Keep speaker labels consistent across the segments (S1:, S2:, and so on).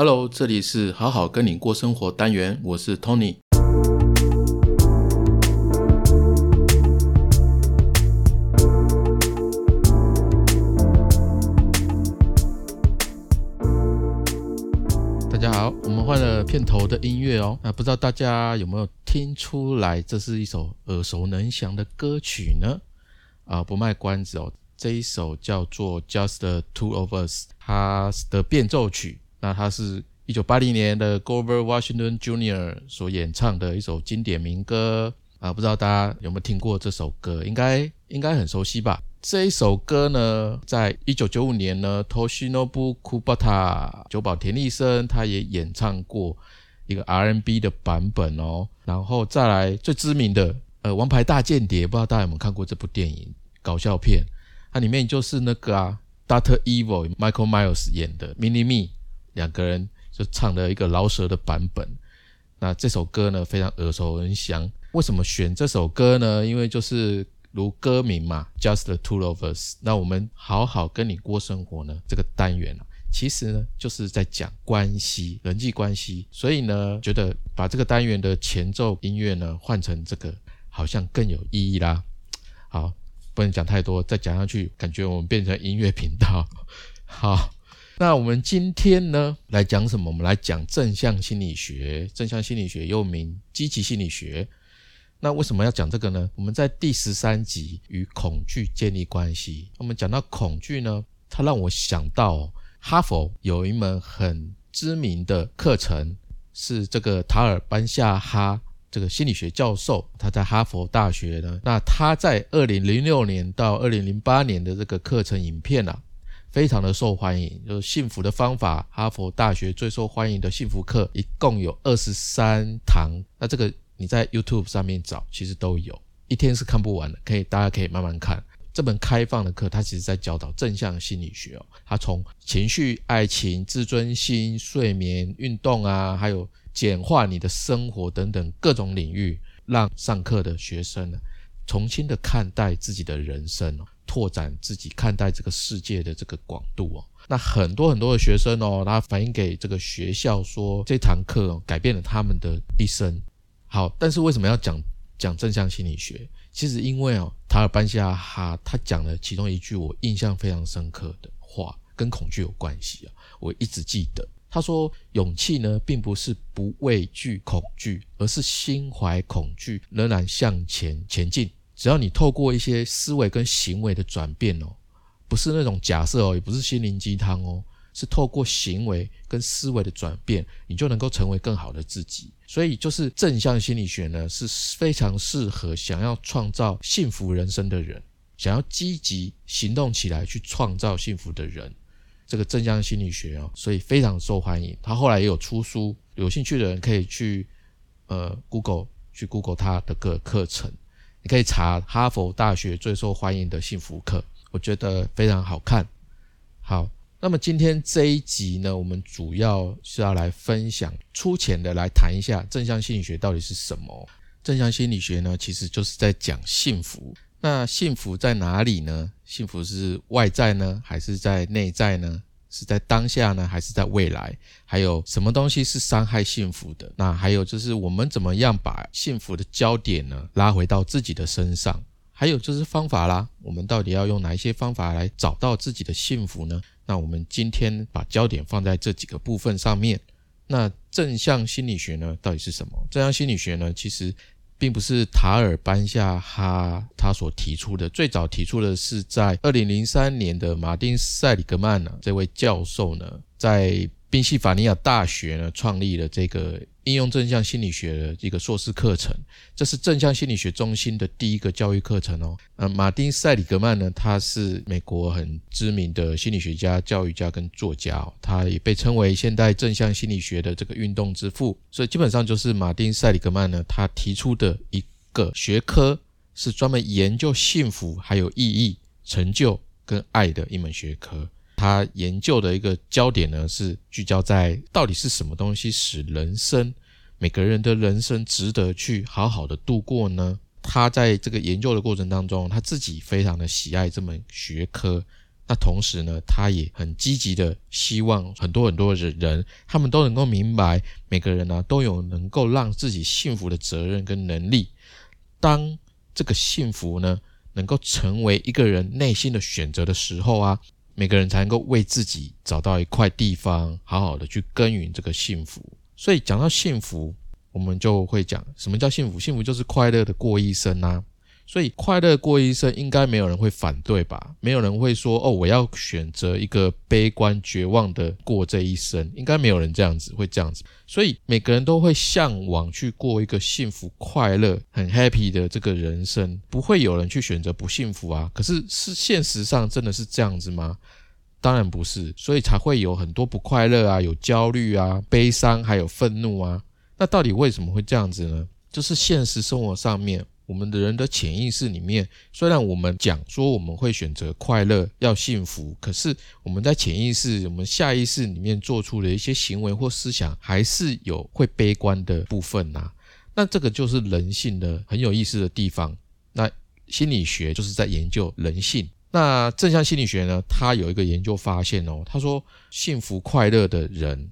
S1: Hello，这里是好好跟你过生活单元，我是 Tony。大家好，我们换了片头的音乐哦。那不知道大家有没有听出来，这是一首耳熟能详的歌曲呢？啊，不卖关子哦，这一首叫做《Just the Two of Us》，它的变奏曲。那它是一九八零年的 Grover Washington Jr. 所演唱的一首经典民歌啊，不知道大家有没有听过这首歌？应该应该很熟悉吧？这一首歌呢，在一九九五年呢，Toshinobu Kubota 久保田利生他也演唱过一个 R&B 的版本哦。然后再来最知名的呃《王牌大间谍》，不知道大家有没有看过这部电影搞笑片？它里面就是那个啊，Doctor Evil Michael Myers 演的 Mini Me。两个人就唱了一个饶舌的版本，那这首歌呢非常耳熟能详。为什么选这首歌呢？因为就是如歌名嘛，Just the two of us。那我们好好跟你过生活呢，这个单元啊，其实呢就是在讲关系、人际关系。所以呢，觉得把这个单元的前奏音乐呢换成这个，好像更有意义啦。好，不能讲太多，再讲下去，感觉我们变成音乐频道。好。那我们今天呢来讲什么？我们来讲正向心理学。正向心理学又名积极心理学。那为什么要讲这个呢？我们在第十三集与恐惧建立关系。我们讲到恐惧呢，它让我想到哈佛有一门很知名的课程，是这个塔尔班夏哈这个心理学教授，他在哈佛大学呢。那他在二零零六年到二零零八年的这个课程影片啊。非常的受欢迎，就是幸福的方法，哈佛大学最受欢迎的幸福课，一共有二十三堂。那这个你在 YouTube 上面找，其实都有，一天是看不完的，可以大家可以慢慢看。这本开放的课，它其实在教导正向心理学哦，它从情绪、爱情、自尊心、睡眠、运动啊，还有简化你的生活等等各种领域，让上课的学生呢，重新的看待自己的人生哦。拓展自己看待这个世界的这个广度哦，那很多很多的学生哦，他反映给这个学校说，这堂课改变了他们的一生。好，但是为什么要讲讲正向心理学？其实因为哦，塔尔班夏哈他讲了其中一句我印象非常深刻的话，跟恐惧有关系啊，我一直记得。他说，勇气呢，并不是不畏惧恐惧，而是心怀恐惧仍然向前前进。只要你透过一些思维跟行为的转变哦，不是那种假设哦，也不是心灵鸡汤哦，是透过行为跟思维的转变，你就能够成为更好的自己。所以，就是正向心理学呢，是非常适合想要创造幸福人生的人，想要积极行动起来去创造幸福的人。这个正向心理学哦，所以非常受欢迎。他后来也有出书，有兴趣的人可以去呃 Google 去 Google 他的个课程。你可以查哈佛大学最受欢迎的幸福课，我觉得非常好看。好，那么今天这一集呢，我们主要是要来分享，粗浅的来谈一下正向心理学到底是什么。正向心理学呢，其实就是在讲幸福。那幸福在哪里呢？幸福是外在呢，还是在内在呢？是在当下呢，还是在未来？还有什么东西是伤害幸福的？那还有就是我们怎么样把幸福的焦点呢拉回到自己的身上？还有就是方法啦，我们到底要用哪一些方法来找到自己的幸福呢？那我们今天把焦点放在这几个部分上面。那正向心理学呢，到底是什么？正向心理学呢，其实。并不是塔尔班夏哈他所提出的，最早提出的是在二零零三年的马丁塞里格曼呢这位教授呢，在宾夕法尼亚大学呢创立了这个。应用正向心理学的一个硕士课程，这是正向心理学中心的第一个教育课程哦。呃，马丁塞里格曼呢，他是美国很知名的心理学家、教育家跟作家哦，他也被称为现代正向心理学的这个运动之父。所以基本上就是马丁塞里格曼呢，他提出的一个学科是专门研究幸福、还有意义、成就跟爱的一门学科。他研究的一个焦点呢，是聚焦在到底是什么东西使人生每个人的人生值得去好好的度过呢？他在这个研究的过程当中，他自己非常的喜爱这门学科，那同时呢，他也很积极的希望很多很多的人，他们都能够明白，每个人呢都有能够让自己幸福的责任跟能力。当这个幸福呢能够成为一个人内心的选择的时候啊，每个人才能够为自己找到一块地方，好好的去耕耘这个幸福。所以讲到幸福，我们就会讲什么叫幸福？幸福就是快乐的过一生啊。所以快乐过一生，应该没有人会反对吧？没有人会说哦，我要选择一个悲观绝望的过这一生，应该没有人这样子会这样子。所以每个人都会向往去过一个幸福、快乐、很 happy 的这个人生，不会有人去选择不幸福啊。可是是现实上真的是这样子吗？当然不是，所以才会有很多不快乐啊，有焦虑啊、悲伤，还有愤怒啊。那到底为什么会这样子呢？就是现实生活上面。我们的人的潜意识里面，虽然我们讲说我们会选择快乐、要幸福，可是我们在潜意识、我们下意识里面做出的一些行为或思想，还是有会悲观的部分呐。那这个就是人性的很有意思的地方。那心理学就是在研究人性。那正向心理学呢，它有一个研究发现哦，他说幸福快乐的人。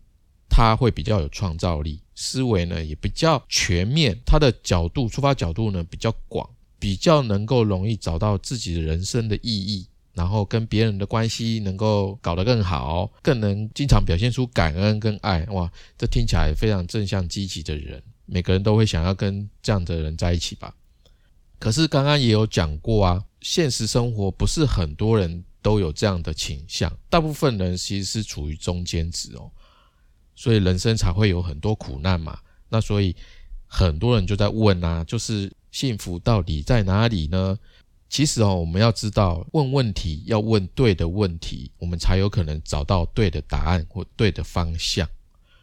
S1: 他会比较有创造力，思维呢也比较全面，他的角度出发角度呢比较广，比较能够容易找到自己的人生的意义，然后跟别人的关系能够搞得更好，更能经常表现出感恩跟爱。哇，这听起来非常正向积极的人，每个人都会想要跟这样的人在一起吧？可是刚刚也有讲过啊，现实生活不是很多人都有这样的倾向，大部分人其实是处于中间值哦。所以人生才会有很多苦难嘛。那所以很多人就在问啊，就是幸福到底在哪里呢？其实哦，我们要知道，问问题要问对的问题，我们才有可能找到对的答案或对的方向。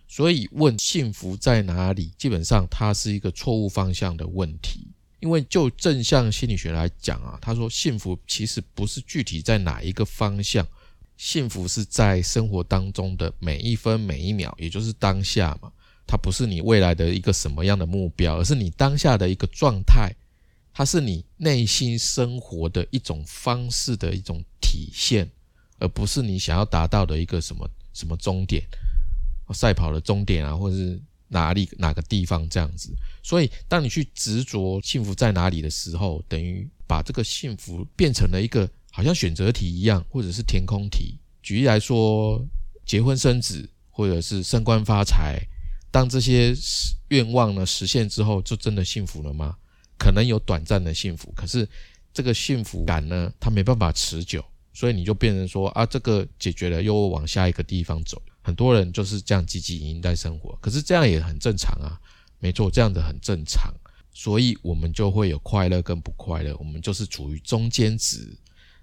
S1: 所以问幸福在哪里，基本上它是一个错误方向的问题。因为就正向心理学来讲啊，他说幸福其实不是具体在哪一个方向。幸福是在生活当中的每一分每一秒，也就是当下嘛。它不是你未来的一个什么样的目标，而是你当下的一个状态。它是你内心生活的一种方式的一种体现，而不是你想要达到的一个什么什么终点，赛跑的终点啊，或者是哪里哪个地方这样子。所以，当你去执着幸福在哪里的时候，等于把这个幸福变成了一个。好像选择题一样，或者是填空题。举例来说，结婚生子，或者是升官发财，当这些愿望呢实现之后，就真的幸福了吗？可能有短暂的幸福，可是这个幸福感呢，它没办法持久，所以你就变成说啊，这个解决了，又往下一个地方走。很多人就是这样积极营在生活，可是这样也很正常啊，没错，这样的很正常，所以我们就会有快乐跟不快乐，我们就是处于中间值。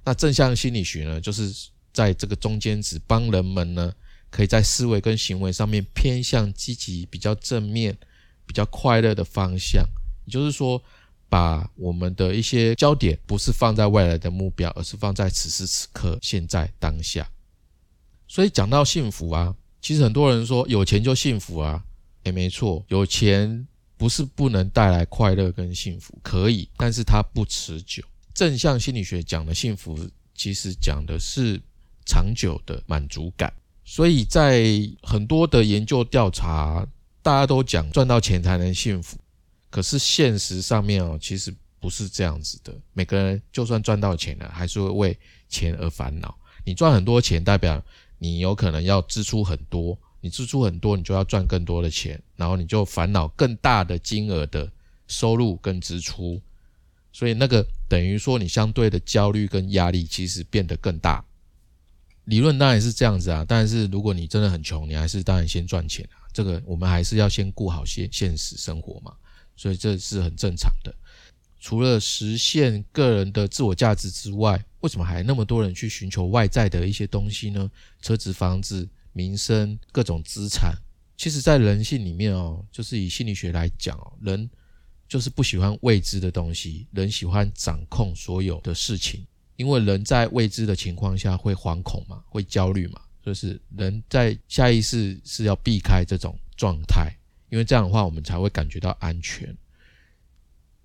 S1: 那正向心理学呢，就是在这个中间值，帮人们呢，可以在思维跟行为上面偏向积极、比较正面、比较快乐的方向。也就是说，把我们的一些焦点不是放在未来的目标，而是放在此时此刻、现在当下。所以讲到幸福啊，其实很多人说有钱就幸福啊，也没错，有钱不是不能带来快乐跟幸福，可以，但是它不持久。正向心理学讲的幸福，其实讲的是长久的满足感。所以在很多的研究调查，大家都讲赚到钱才能幸福。可是现实上面哦，其实不是这样子的。每个人就算赚到钱了，还是会为钱而烦恼。你赚很多钱，代表你有可能要支出很多。你支出很多，你就要赚更多的钱，然后你就烦恼更大的金额的收入跟支出。所以那个等于说，你相对的焦虑跟压力其实变得更大。理论当然是这样子啊，但是如果你真的很穷，你还是当然先赚钱啊。这个我们还是要先顾好现现实生活嘛，所以这是很正常的。除了实现个人的自我价值之外，为什么还那么多人去寻求外在的一些东西呢？车子、房子、名声、各种资产。其实，在人性里面哦，就是以心理学来讲哦，人。就是不喜欢未知的东西，人喜欢掌控所有的事情，因为人在未知的情况下会惶恐嘛，会焦虑嘛，就是人在下意识是要避开这种状态，因为这样的话我们才会感觉到安全。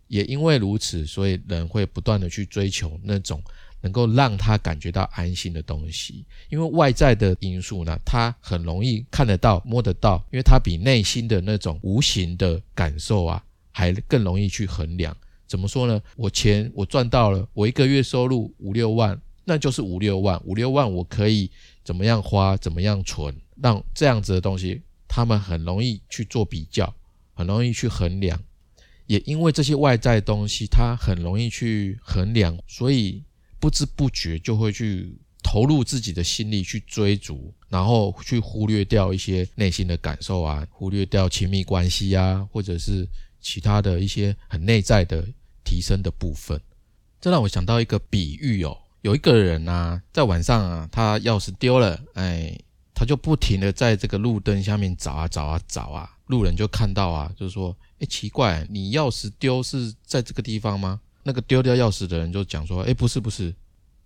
S1: 也因为如此，所以人会不断的去追求那种能够让他感觉到安心的东西。因为外在的因素呢，他很容易看得到、摸得到，因为他比内心的那种无形的感受啊，还更容易去衡量。怎么说呢？我钱我赚到了，我一个月收入五六万，那就是五六万，五六万我可以怎么样花，怎么样存，让这样子的东西，他们很容易去做比较，很容易去衡量。也因为这些外在东西，他很容易去衡量，所以不知不觉就会去投入自己的心力去追逐，然后去忽略掉一些内心的感受啊，忽略掉亲密关系啊，或者是其他的一些很内在的提升的部分。这让我想到一个比喻哦，有一个人啊，在晚上啊，他钥匙丢了，哎，他就不停的在这个路灯下面找啊找啊找啊，路人就看到啊，就是说。哎，奇怪，你钥匙丢是在这个地方吗？那个丢掉钥匙的人就讲说，哎，不是，不是。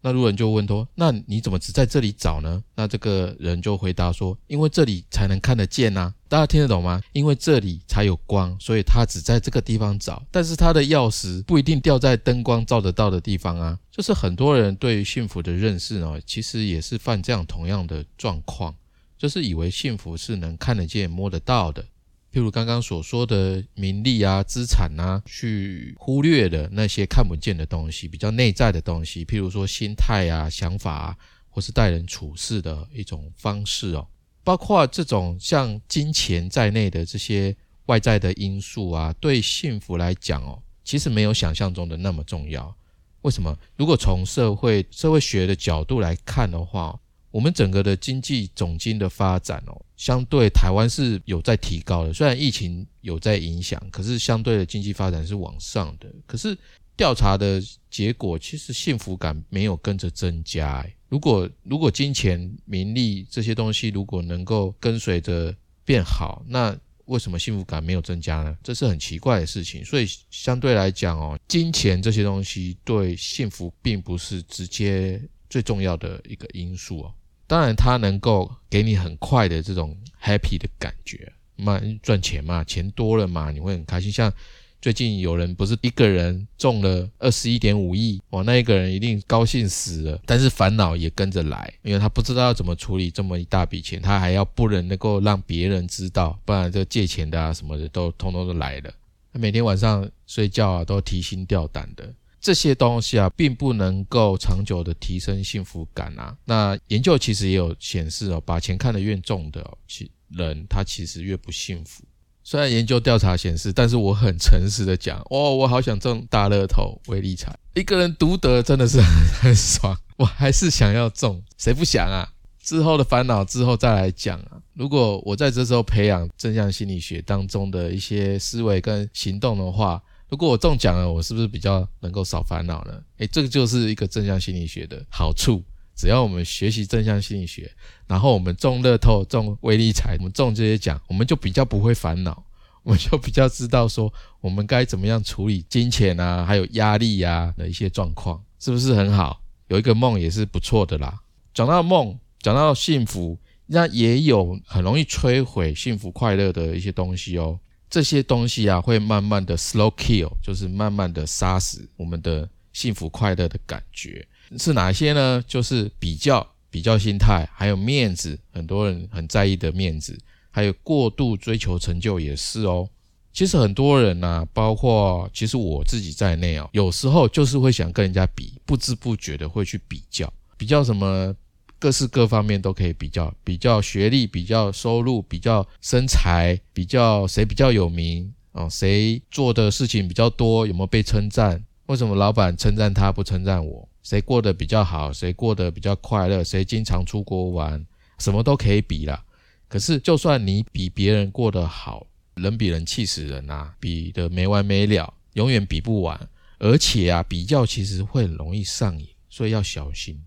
S1: 那路人就问说，那你怎么只在这里找呢？那这个人就回答说，因为这里才能看得见呐。大家听得懂吗？因为这里才有光，所以他只在这个地方找。但是他的钥匙不一定掉在灯光照得到的地方啊。就是很多人对于幸福的认识呢，其实也是犯这样同样的状况，就是以为幸福是能看得见、摸得到的。譬如刚刚所说的名利啊、资产啊，去忽略的那些看不见的东西，比较内在的东西，譬如说心态啊、想法啊，或是待人处事的一种方式哦，包括这种像金钱在内的这些外在的因素啊，对幸福来讲哦，其实没有想象中的那么重要。为什么？如果从社会社会学的角度来看的话，我们整个的经济总金的发展哦，相对台湾是有在提高的。虽然疫情有在影响，可是相对的经济发展是往上的。可是调查的结果，其实幸福感没有跟着增加。如果如果金钱、名利这些东西如果能够跟随着变好，那为什么幸福感没有增加呢？这是很奇怪的事情。所以相对来讲哦，金钱这些东西对幸福并不是直接最重要的一个因素哦。当然，它能够给你很快的这种 happy 的感觉，嘛赚钱嘛，钱多了嘛，你会很开心。像最近有人不是一个人中了二十一点五亿，哇，那一个人一定高兴死了，但是烦恼也跟着来，因为他不知道要怎么处理这么一大笔钱，他还要不能能够让别人知道，不然这借钱的啊什么的都通通都来了。他每天晚上睡觉啊都提心吊胆的。这些东西啊，并不能够长久的提升幸福感啊。那研究其实也有显示哦，把钱看得越重的其人，他其实越不幸福。虽然研究调查显示，但是我很诚实的讲，哦，我好想中大乐透、微利彩，一个人独得真的是很爽。我还是想要中，谁不想啊？之后的烦恼之后再来讲啊。如果我在这时候培养正向心理学当中的一些思维跟行动的话，如果我中奖了，我是不是比较能够少烦恼呢？诶，这个就是一个正向心理学的好处。只要我们学习正向心理学，然后我们中乐透、中威力彩，我们中这些奖，我们就比较不会烦恼，我们就比较知道说我们该怎么样处理金钱啊，还有压力啊的一些状况，是不是很好？有一个梦也是不错的啦。讲到梦，讲到幸福，那也有很容易摧毁幸福快乐的一些东西哦。这些东西啊，会慢慢的 slow kill，就是慢慢的杀死我们的幸福快乐的感觉。是哪些呢？就是比较、比较心态，还有面子，很多人很在意的面子，还有过度追求成就也是哦。其实很多人呢，包括其实我自己在内哦，有时候就是会想跟人家比，不知不觉的会去比较，比较什么？各式各方面都可以比较，比较学历，比较收入，比较身材，比较谁比较有名哦，谁做的事情比较多，有没有被称赞？为什么老板称赞他不称赞我？谁过得比较好？谁过得比较快乐？谁经常出国玩？什么都可以比啦。可是就算你比别人过得好，人比人气死人呐，比的没完没了，永远比不完。而且啊，比较其实会很容易上瘾，所以要小心。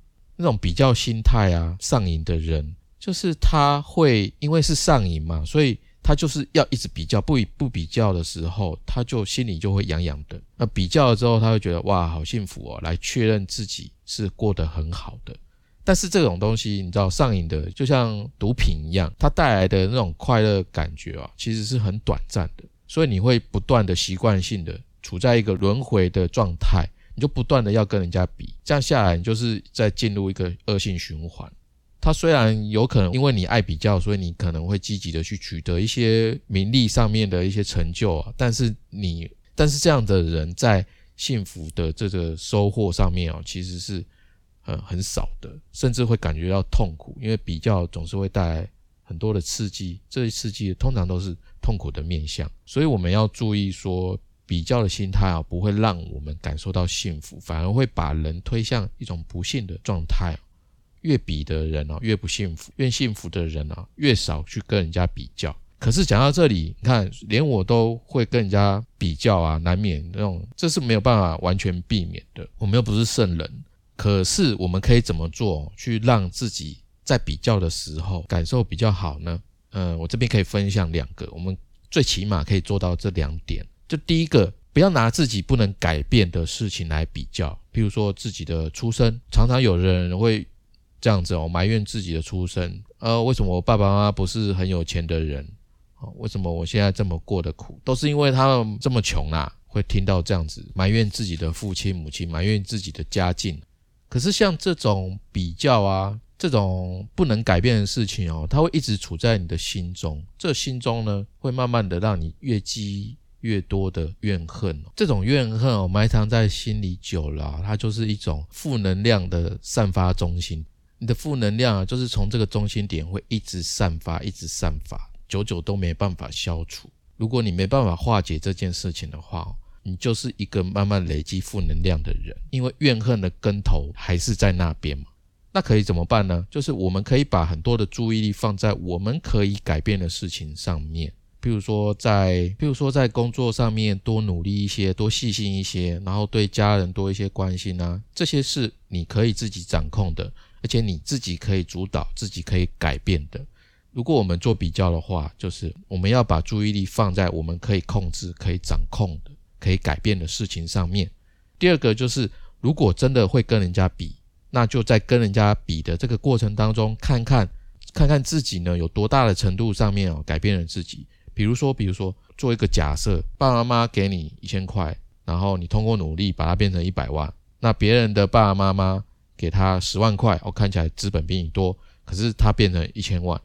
S1: 那种比较心态啊，上瘾的人，就是他会因为是上瘾嘛，所以他就是要一直比较，不不比较的时候，他就心里就会痒痒的。那比较了之后，他会觉得哇，好幸福哦，来确认自己是过得很好的。但是这种东西，你知道，上瘾的就像毒品一样，它带来的那种快乐感觉啊，其实是很短暂的，所以你会不断的习惯性的处在一个轮回的状态。你就不断的要跟人家比，这样下来你就是在进入一个恶性循环。他虽然有可能因为你爱比较，所以你可能会积极的去取得一些名利上面的一些成就啊，但是你，但是这样的人在幸福的这个收获上面哦，其实是呃很少的，甚至会感觉到痛苦，因为比较总是会带来很多的刺激，这些刺激通常都是痛苦的面相，所以我们要注意说。比较的心态啊，不会让我们感受到幸福，反而会把人推向一种不幸的状态。越比的人啊，越不幸福；越幸福的人啊，越少去跟人家比较。可是讲到这里，你看，连我都会跟人家比较啊，难免那种，这是没有办法完全避免的。我们又不是圣人，可是我们可以怎么做，去让自己在比较的时候感受比较好呢？嗯，我这边可以分享两个，我们最起码可以做到这两点。就第一个，不要拿自己不能改变的事情来比较，譬如说自己的出身，常常有人会这样子哦，埋怨自己的出身，呃，为什么我爸爸妈妈不是很有钱的人？哦，为什么我现在这么过得苦？都是因为他们这么穷啊，会听到这样子埋怨自己的父亲母亲，埋怨自己的家境。可是像这种比较啊，这种不能改变的事情哦，它会一直处在你的心中，这心中呢，会慢慢的让你越积。越多的怨恨，这种怨恨哦，埋藏在心里久了，它就是一种负能量的散发中心。你的负能量啊，就是从这个中心点会一直散发，一直散发，久久都没办法消除。如果你没办法化解这件事情的话，你就是一个慢慢累积负能量的人，因为怨恨的根头还是在那边嘛。那可以怎么办呢？就是我们可以把很多的注意力放在我们可以改变的事情上面。譬如说，在譬如说在工作上面多努力一些，多细心一些，然后对家人多一些关心啊，这些是你可以自己掌控的，而且你自己可以主导、自己可以改变的。如果我们做比较的话，就是我们要把注意力放在我们可以控制、可以掌控的、可以改变的事情上面。第二个就是，如果真的会跟人家比，那就在跟人家比的这个过程当中，看看看看自己呢有多大的程度上面哦改变了自己。比如说，比如说，做一个假设，爸爸妈妈给你一千块，然后你通过努力把它变成一百万。那别人的爸爸妈妈给他十万块，哦，看起来资本比你多，可是他变成一千万。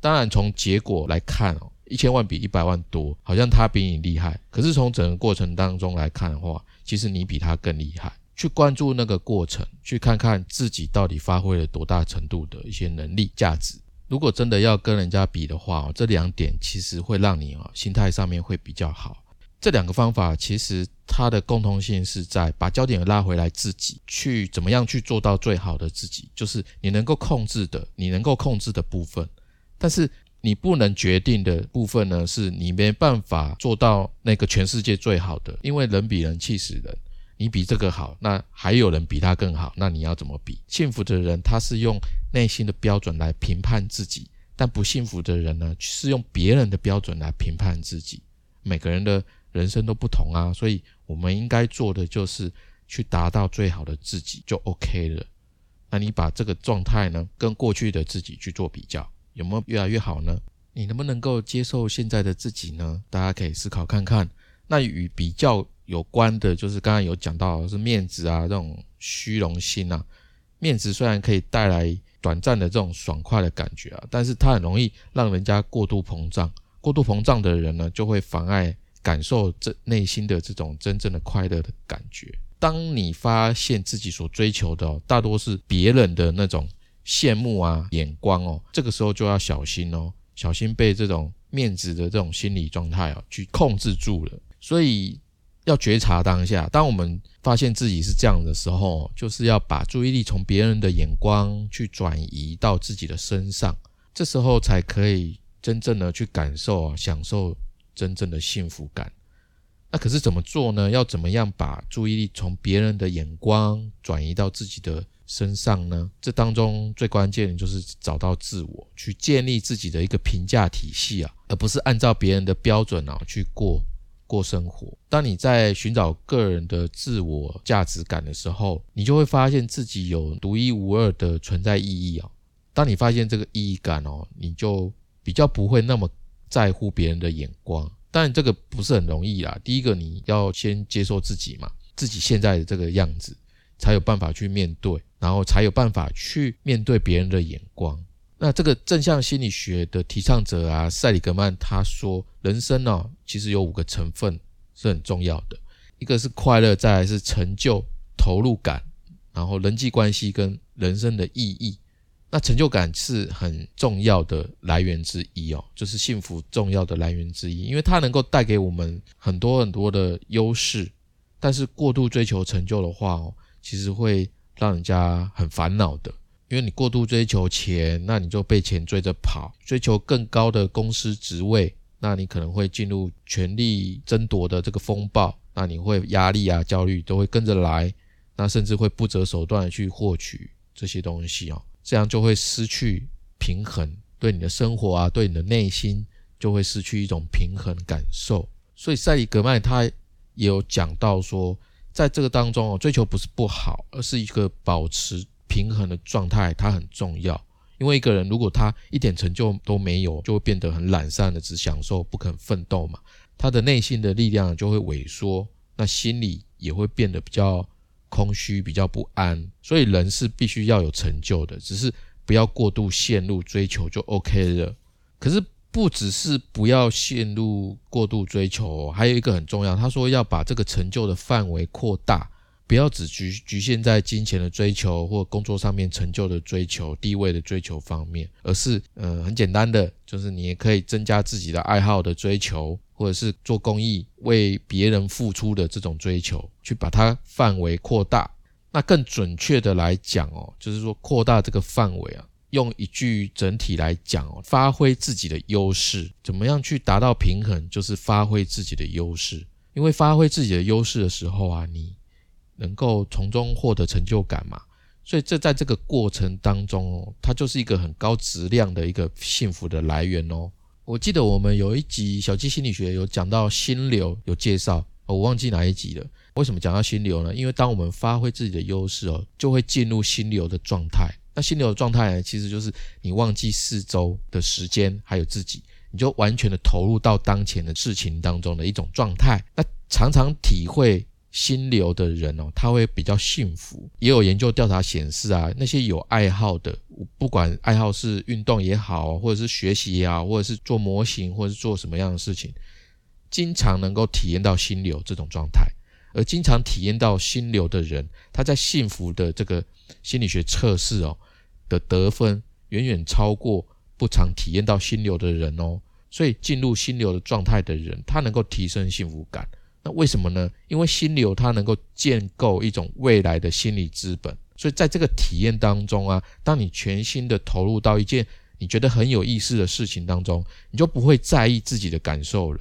S1: 当然，从结果来看哦，一千万比一百万多，好像他比你厉害。可是从整个过程当中来看的话，其实你比他更厉害。去关注那个过程，去看看自己到底发挥了多大程度的一些能力价值。如果真的要跟人家比的话，这两点其实会让你啊心态上面会比较好。这两个方法其实它的共同性是在把焦点拉回来，自己去怎么样去做到最好的自己，就是你能够控制的，你能够控制的部分。但是你不能决定的部分呢，是你没办法做到那个全世界最好的，因为人比人气死人。你比这个好，那还有人比他更好，那你要怎么比？幸福的人他是用内心的标准来评判自己，但不幸福的人呢，是用别人的标准来评判自己。每个人的人生都不同啊，所以我们应该做的就是去达到最好的自己就 OK 了。那你把这个状态呢，跟过去的自己去做比较，有没有越来越好呢？你能不能够接受现在的自己呢？大家可以思考看看。那与比较。有关的，就是刚刚有讲到是面子啊，这种虚荣心啊。面子虽然可以带来短暂的这种爽快的感觉啊，但是它很容易让人家过度膨胀。过度膨胀的人呢，就会妨碍感受这内心的这种真正的快乐的感觉。当你发现自己所追求的大多是别人的那种羡慕啊眼光哦，这个时候就要小心哦，小心被这种面子的这种心理状态啊去控制住了。所以。要觉察当下，当我们发现自己是这样的时候，就是要把注意力从别人的眼光去转移到自己的身上，这时候才可以真正的去感受啊、享受真正的幸福感。那可是怎么做呢？要怎么样把注意力从别人的眼光转移到自己的身上呢？这当中最关键的就是找到自我，去建立自己的一个评价体系啊，而不是按照别人的标准啊去过。过生活。当你在寻找个人的自我价值感的时候，你就会发现自己有独一无二的存在意义啊。当你发现这个意义感哦，你就比较不会那么在乎别人的眼光。但，这个不是很容易啦。第一个，你要先接受自己嘛。自己现在的这个样子，才有办法去面对，然后才有办法去面对别人的眼光。那这个正向心理学的提倡者啊，塞里格曼他说，人生呢其实有五个成分是很重要的，一个是快乐，再来是成就、投入感，然后人际关系跟人生的意义。那成就感是很重要的来源之一哦，就是幸福重要的来源之一，因为它能够带给我们很多很多的优势。但是过度追求成就的话哦，其实会让人家很烦恼的。因为你过度追求钱，那你就被钱追着跑；追求更高的公司职位，那你可能会进入权力争夺的这个风暴，那你会压力啊、焦虑都会跟着来，那甚至会不择手段去获取这些东西哦，这样就会失去平衡，对你的生活啊，对你的内心就会失去一种平衡感受。所以塞里格曼他也有讲到说，在这个当中哦，追求不是不好，而是一个保持。平衡的状态它很重要，因为一个人如果他一点成就都没有，就会变得很懒散的，只享受不肯奋斗嘛。他的内心的力量就会萎缩，那心里也会变得比较空虚、比较不安。所以人是必须要有成就的，只是不要过度陷入追求就 OK 了。可是不只是不要陷入过度追求，还有一个很重要，他说要把这个成就的范围扩大。不要只局局限在金钱的追求或工作上面成就的追求、地位的追求方面，而是呃很简单的，就是你也可以增加自己的爱好的追求，或者是做公益、为别人付出的这种追求，去把它范围扩大。那更准确的来讲哦，就是说扩大这个范围啊，用一句整体来讲哦，发挥自己的优势，怎么样去达到平衡？就是发挥自己的优势，因为发挥自己的优势的时候啊，你。能够从中获得成就感嘛？所以这在这个过程当中哦，它就是一个很高质量的一个幸福的来源哦。我记得我们有一集小鸡心理学有讲到心流，有介绍，我忘记哪一集了。为什么讲到心流呢？因为当我们发挥自己的优势哦，就会进入心流的状态。那心流的状态呢，其实就是你忘记四周的时间，还有自己，你就完全的投入到当前的事情当中的一种状态。那常常体会。心流的人哦，他会比较幸福。也有研究调查显示啊，那些有爱好的，不管爱好是运动也好，或者是学习也好，或者是做模型，或者是做什么样的事情，经常能够体验到心流这种状态。而经常体验到心流的人，他在幸福的这个心理学测试哦的得分，远远超过不常体验到心流的人哦。所以进入心流的状态的人，他能够提升幸福感。那为什么呢？因为心流它能够建构一种未来的心理资本，所以在这个体验当中啊，当你全心的投入到一件你觉得很有意思的事情当中，你就不会在意自己的感受了。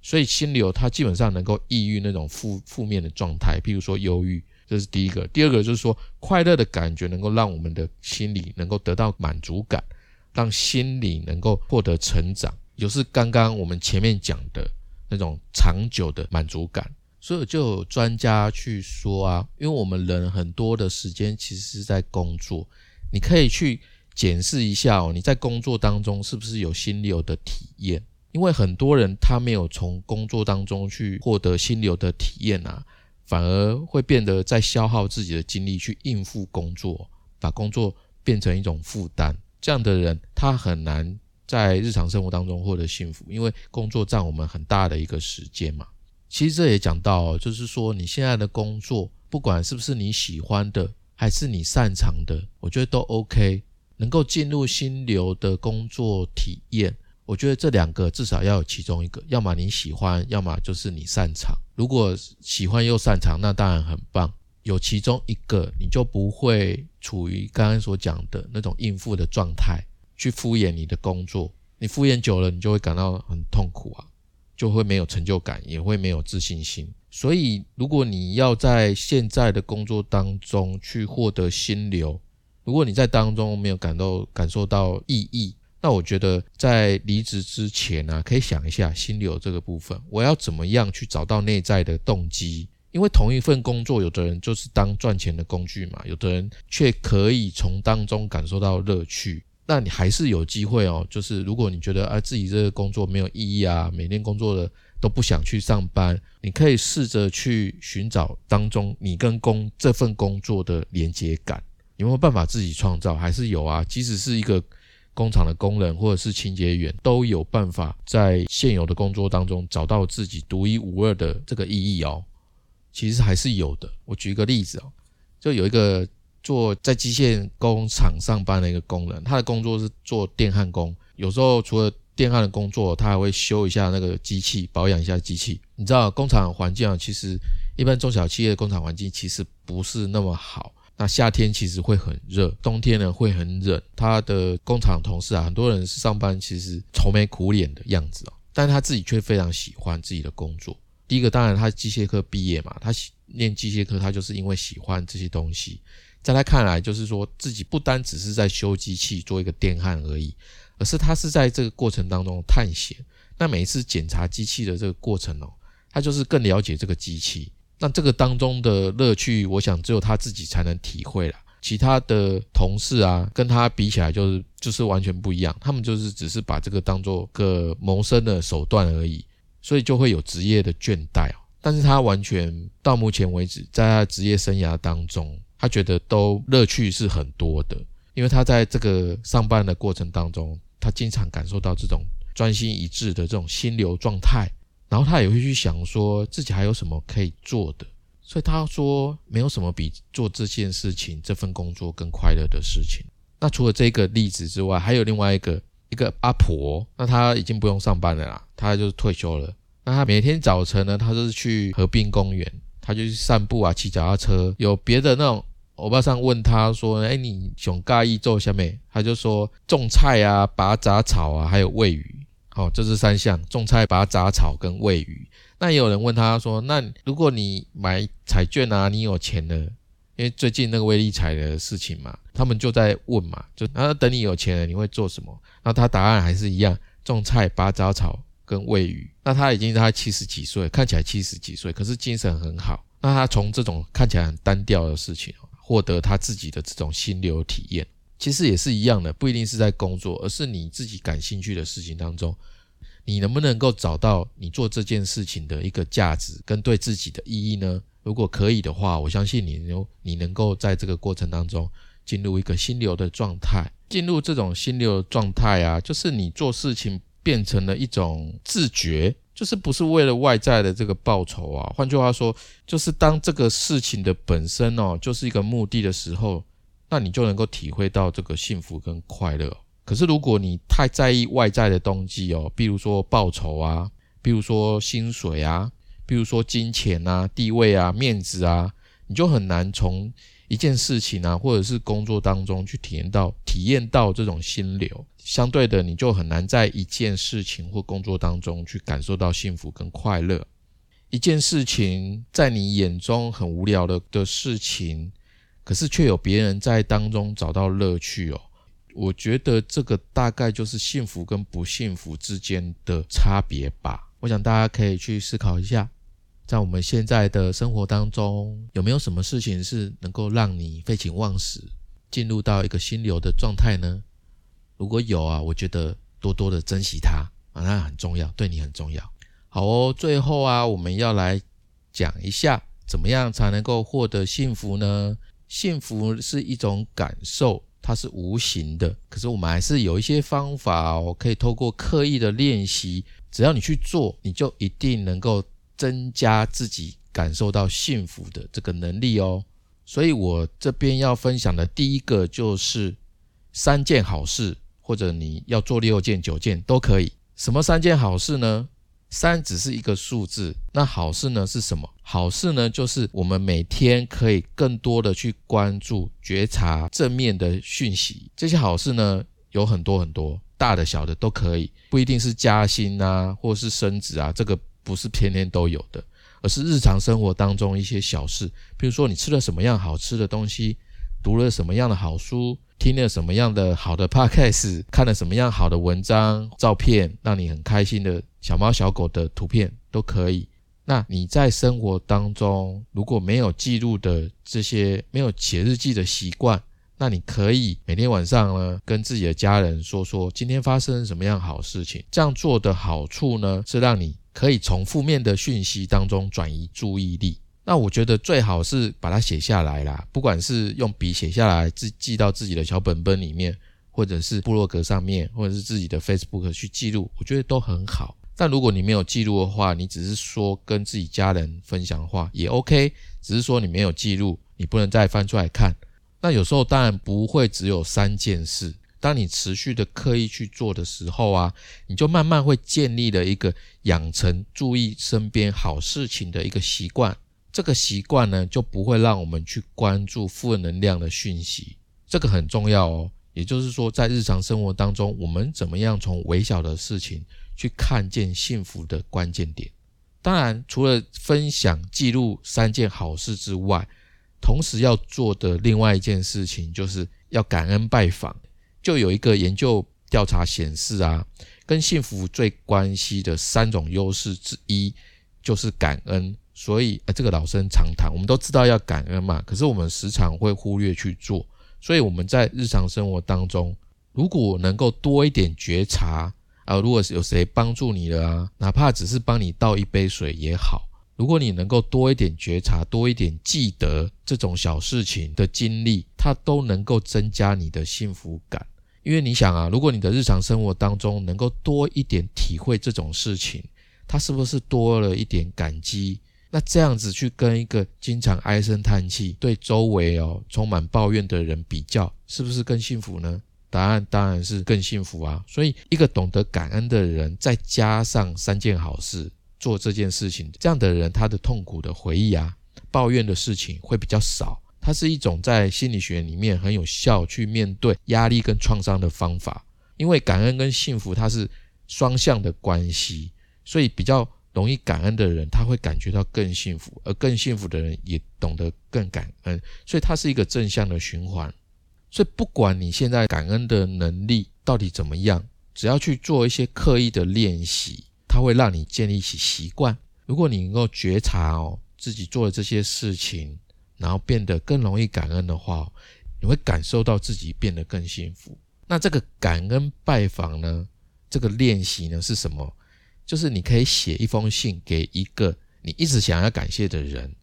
S1: 所以心流它基本上能够抑郁那种负负面的状态，譬如说忧郁，这是第一个。第二个就是说快乐的感觉能够让我们的心理能够得到满足感，让心理能够获得成长，就是刚刚我们前面讲的。那种长久的满足感，所以就有专家去说啊，因为我们人很多的时间其实是在工作，你可以去检视一下哦，你在工作当中是不是有心流的体验？因为很多人他没有从工作当中去获得心流的体验啊，反而会变得在消耗自己的精力去应付工作，把工作变成一种负担。这样的人他很难。在日常生活当中获得幸福，因为工作占我们很大的一个时间嘛。其实这也讲到，就是说你现在的工作，不管是不是你喜欢的，还是你擅长的，我觉得都 OK。能够进入心流的工作体验，我觉得这两个至少要有其中一个，要么你喜欢，要么就是你擅长。如果喜欢又擅长，那当然很棒。有其中一个，你就不会处于刚刚所讲的那种应付的状态。去敷衍你的工作，你敷衍久了，你就会感到很痛苦啊，就会没有成就感，也会没有自信心。所以，如果你要在现在的工作当中去获得心流，如果你在当中没有感到感受到意义，那我觉得在离职之前呢，可以想一下心流这个部分，我要怎么样去找到内在的动机？因为同一份工作，有的人就是当赚钱的工具嘛，有的人却可以从当中感受到乐趣。那你还是有机会哦。就是如果你觉得啊自己这个工作没有意义啊，每天工作的都不想去上班，你可以试着去寻找当中你跟工这份工作的连接感，有没有办法自己创造？还是有啊？即使是一个工厂的工人或者是清洁员，都有办法在现有的工作当中找到自己独一无二的这个意义哦。其实还是有的。我举一个例子哦，就有一个。做在机械工厂上班的一个工人，他的工作是做电焊工。有时候除了电焊的工作，他还会修一下那个机器，保养一下机器。你知道工厂环境啊，其实一般中小企业的工厂环境其实不是那么好。那夏天其实会很热，冬天呢会很冷。他的工厂同事啊，很多人是上班其实愁眉苦脸的样子哦，但他自己却非常喜欢自己的工作。第一个当然他机械科毕业嘛，他念机械科，他就是因为喜欢这些东西。在他看来，就是说自己不单只是在修机器做一个电焊而已，而是他是在这个过程当中探险。那每一次检查机器的这个过程哦，他就是更了解这个机器。那这个当中的乐趣，我想只有他自己才能体会了。其他的同事啊，跟他比起来，就是就是完全不一样。他们就是只是把这个当做个谋生的手段而已，所以就会有职业的倦怠。但是他完全到目前为止，在他职业生涯当中。他觉得都乐趣是很多的，因为他在这个上班的过程当中，他经常感受到这种专心一致的这种心流状态，然后他也会去想说自己还有什么可以做的，所以他说没有什么比做这件事情、这份工作更快乐的事情。那除了这个例子之外，还有另外一个一个阿婆，那她已经不用上班了啦，她就是退休了。那她每天早晨呢，她就是去河滨公园，他就去散步啊，骑脚踏车，有别的那种。我爸上问他说：“哎，你想介意做下面？”他就说：“种菜啊，拔杂草啊，还有喂鱼。”好，这是三项：种菜、拔杂草跟喂鱼。那也有人问他说：“那如果你买彩券啊，你有钱了，因为最近那个威力彩的事情嘛，他们就在问嘛，就然后等你有钱了，你会做什么？那他答案还是一样：种菜、拔杂草跟喂鱼。那他已经他七十几岁，看起来七十几岁，可是精神很好。那他从这种看起来很单调的事情。获得他自己的这种心流体验，其实也是一样的，不一定是在工作，而是你自己感兴趣的事情当中，你能不能够找到你做这件事情的一个价值跟对自己的意义呢？如果可以的话，我相信你有你能够在这个过程当中进入一个心流的状态，进入这种心流状态啊，就是你做事情变成了一种自觉。就是不是为了外在的这个报酬啊？换句话说，就是当这个事情的本身哦，就是一个目的的时候，那你就能够体会到这个幸福跟快乐。可是如果你太在意外在的东西哦，比如说报酬啊，比如说薪水啊，比如说金钱啊、地位啊、面子啊，你就很难从。一件事情啊，或者是工作当中去体验到、体验到这种心流，相对的，你就很难在一件事情或工作当中去感受到幸福跟快乐。一件事情在你眼中很无聊的的事情，可是却有别人在当中找到乐趣哦。我觉得这个大概就是幸福跟不幸福之间的差别吧。我想大家可以去思考一下。在我们现在的生活当中，有没有什么事情是能够让你废寝忘食，进入到一个心流的状态呢？如果有啊，我觉得多多的珍惜它啊，那很重要，对你很重要。好哦，最后啊，我们要来讲一下，怎么样才能够获得幸福呢？幸福是一种感受，它是无形的，可是我们还是有一些方法哦，可以透过刻意的练习，只要你去做，你就一定能够。增加自己感受到幸福的这个能力哦，所以我这边要分享的第一个就是三件好事，或者你要做六件、九件都可以。什么三件好事呢？三只是一个数字，那好事呢是什么？好事呢就是我们每天可以更多的去关注、觉察正面的讯息。这些好事呢有很多很多，大的、小的都可以，不一定是加薪啊，或是升职啊，这个。不是天天都有的，而是日常生活当中一些小事，比如说你吃了什么样好吃的东西，读了什么样的好书，听了什么样的好的 podcast，看了什么样好的文章、照片，让你很开心的小猫小狗的图片都可以。那你在生活当中如果没有记录的这些，没有写日记的习惯，那你可以每天晚上呢，跟自己的家人说说今天发生什么样好事情。这样做的好处呢，是让你可以从负面的讯息当中转移注意力。那我觉得最好是把它写下来啦，不管是用笔写下来，自记到自己的小本本里面，或者是部落格上面，或者是自己的 Facebook 去记录，我觉得都很好。但如果你没有记录的话，你只是说跟自己家人分享的话也 OK，只是说你没有记录，你不能再翻出来看。那有时候当然不会只有三件事，当你持续的刻意去做的时候啊，你就慢慢会建立了一个养成注意身边好事情的一个习惯。这个习惯呢，就不会让我们去关注负能量的讯息，这个很重要哦。也就是说，在日常生活当中，我们怎么样从微小的事情去看见幸福的关键点？当然，除了分享记录三件好事之外，同时要做的另外一件事情，就是要感恩拜访。就有一个研究调查显示啊，跟幸福最关系的三种优势之一，就是感恩。所以，呃，这个老生常谈，我们都知道要感恩嘛。可是我们时常会忽略去做。所以我们在日常生活当中，如果能够多一点觉察啊，如果有谁帮助你了啊，哪怕只是帮你倒一杯水也好。如果你能够多一点觉察，多一点记得这种小事情的经历，它都能够增加你的幸福感。因为你想啊，如果你的日常生活当中能够多一点体会这种事情，他是不是多了一点感激？那这样子去跟一个经常唉声叹气、对周围哦充满抱怨的人比较，是不是更幸福呢？答案当然是更幸福啊！所以，一个懂得感恩的人，再加上三件好事，做这件事情，这样的人，他的痛苦的回忆啊、抱怨的事情会比较少。它是一种在心理学里面很有效去面对压力跟创伤的方法。因为感恩跟幸福它是双向的关系，所以比较。容易感恩的人，他会感觉到更幸福，而更幸福的人也懂得更感恩，所以它是一个正向的循环。所以不管你现在感恩的能力到底怎么样，只要去做一些刻意的练习，它会让你建立起习惯。如果你能够觉察哦自己做的这些事情，然后变得更容易感恩的话，你会感受到自己变得更幸福。那这个感恩拜访呢？这个练习呢是什么？就是你可以写一封信给一个你一直想要感谢的人，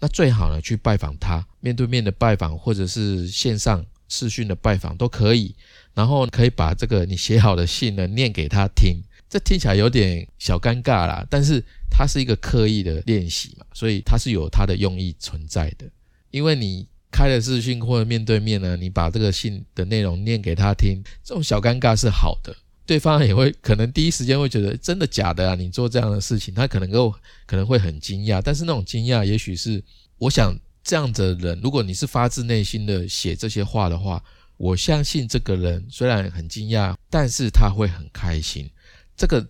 S1: 那最好呢去拜访他，面对面的拜访或者是线上视讯的拜访都可以。然后可以把这个你写好的信呢念给他听，这听起来有点小尴尬啦，但是它是一个刻意的练习嘛，所以它是有它的用意存在的。因为你开了视讯或者面对面呢，你把这个信的内容念给他听，这种小尴尬是好的。对方也会可能第一时间会觉得真的假的啊？你做这样的事情，他可能够可能会很惊讶，但是那种惊讶也许是我想这样的人，如果你是发自内心的写这些话的话，我相信这个人虽然很惊讶，但是他会很开心。这个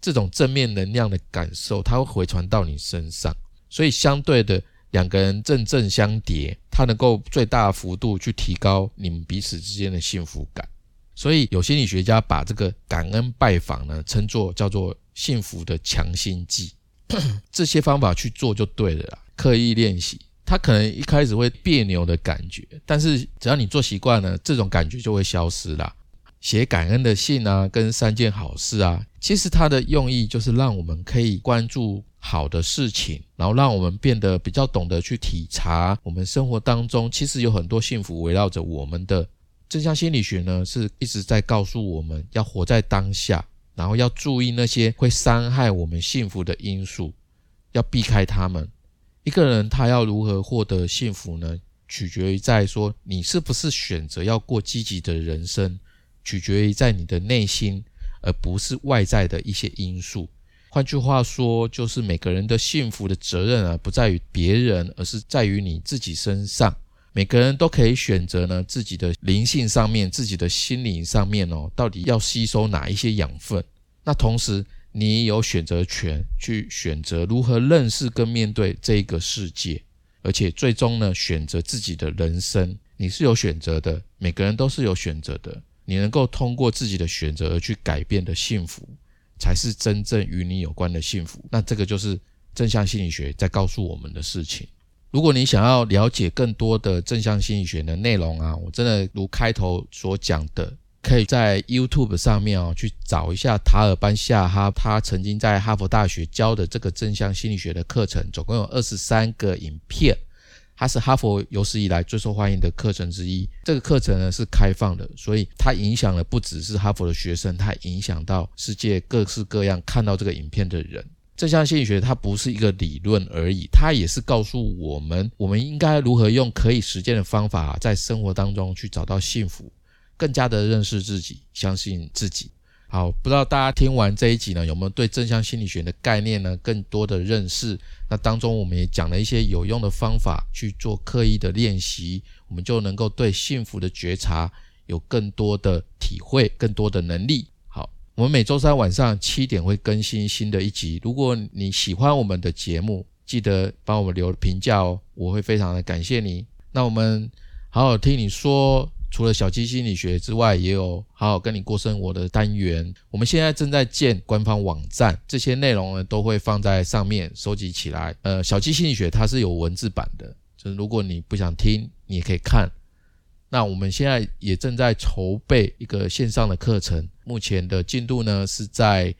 S1: 这种正面能量的感受，它会回传到你身上，所以相对的两个人正正相叠，它能够最大幅度去提高你们彼此之间的幸福感。所以有心理学家把这个感恩拜访呢称作叫做幸福的强心剂，这些方法去做就对了啦。刻意练习，他可能一开始会别扭的感觉，但是只要你做习惯了，这种感觉就会消失啦。写感恩的信啊，跟三件好事啊，其实它的用意就是让我们可以关注好的事情，然后让我们变得比较懂得去体察我们生活当中其实有很多幸福围绕着我们的。正向心理学呢，是一直在告诉我们要活在当下，然后要注意那些会伤害我们幸福的因素，要避开他们。一个人他要如何获得幸福呢？取决于在说你是不是选择要过积极的人生，取决于在你的内心，而不是外在的一些因素。换句话说，就是每个人的幸福的责任啊，不在于别人，而是在于你自己身上。每个人都可以选择呢，自己的灵性上面、自己的心灵上面哦，到底要吸收哪一些养分？那同时，你有选择权去选择如何认识跟面对这个世界，而且最终呢，选择自己的人生，你是有选择的。每个人都是有选择的，你能够通过自己的选择而去改变的幸福，才是真正与你有关的幸福。那这个就是正向心理学在告诉我们的事情。如果你想要了解更多的正向心理学的内容啊，我真的如开头所讲的，可以在 YouTube 上面哦去找一下塔尔班夏哈他曾经在哈佛大学教的这个正向心理学的课程，总共有二十三个影片，它是哈佛有史以来最受欢迎的课程之一。这个课程呢是开放的，所以它影响了不只是哈佛的学生，它影响到世界各式各样看到这个影片的人。正向心理学它不是一个理论而已，它也是告诉我们，我们应该如何用可以实践的方法，在生活当中去找到幸福，更加的认识自己，相信自己。好，不知道大家听完这一集呢，有没有对正向心理学的概念呢更多的认识？那当中我们也讲了一些有用的方法去做刻意的练习，我们就能够对幸福的觉察有更多的体会，更多的能力。好我们每周三晚上七点会更新新的一集。如果你喜欢我们的节目，记得帮我们留评价哦，我会非常的感谢你。那我们好好听你说，除了小鸡心理学之外，也有好好跟你过生活的单元。我们现在正在建官方网站，这些内容呢都会放在上面收集起来。呃，小鸡心理学它是有文字版的，就是如果你不想听，你也可以看。那我们现在也正在筹备一个线上的课程，目前的进度呢是在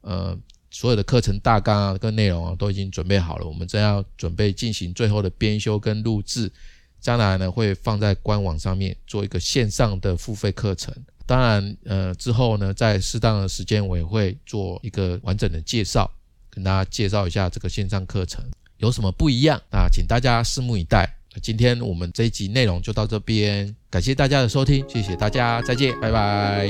S1: 呃所有的课程大纲啊跟内容啊都已经准备好了，我们正要准备进行最后的编修跟录制，将来呢会放在官网上面做一个线上的付费课程。当然，呃之后呢在适当的时间我也会做一个完整的介绍，跟大家介绍一下这个线上课程有什么不一样。那请大家拭目以待。今天我们这一集内容就到这边，感谢大家的收听，谢谢大家，再见，拜拜。